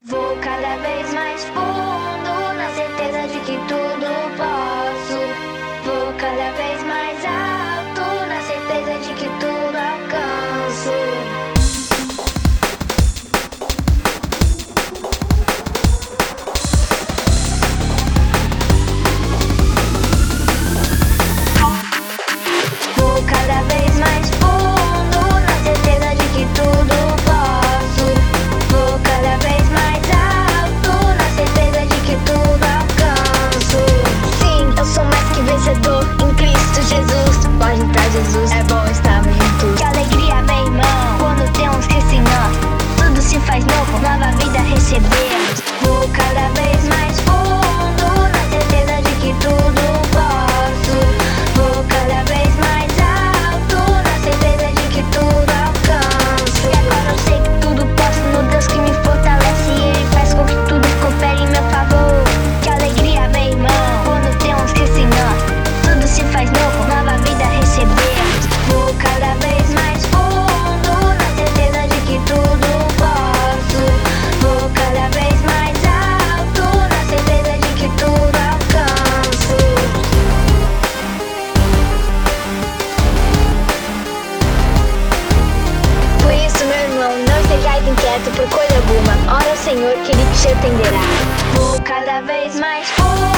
Vou cada vez mais fundo, na certeza de que tudo posso. Vou cada vez mais alto. por coisa alguma, ora o Senhor que ele te atenderá. Vou cada vez mais por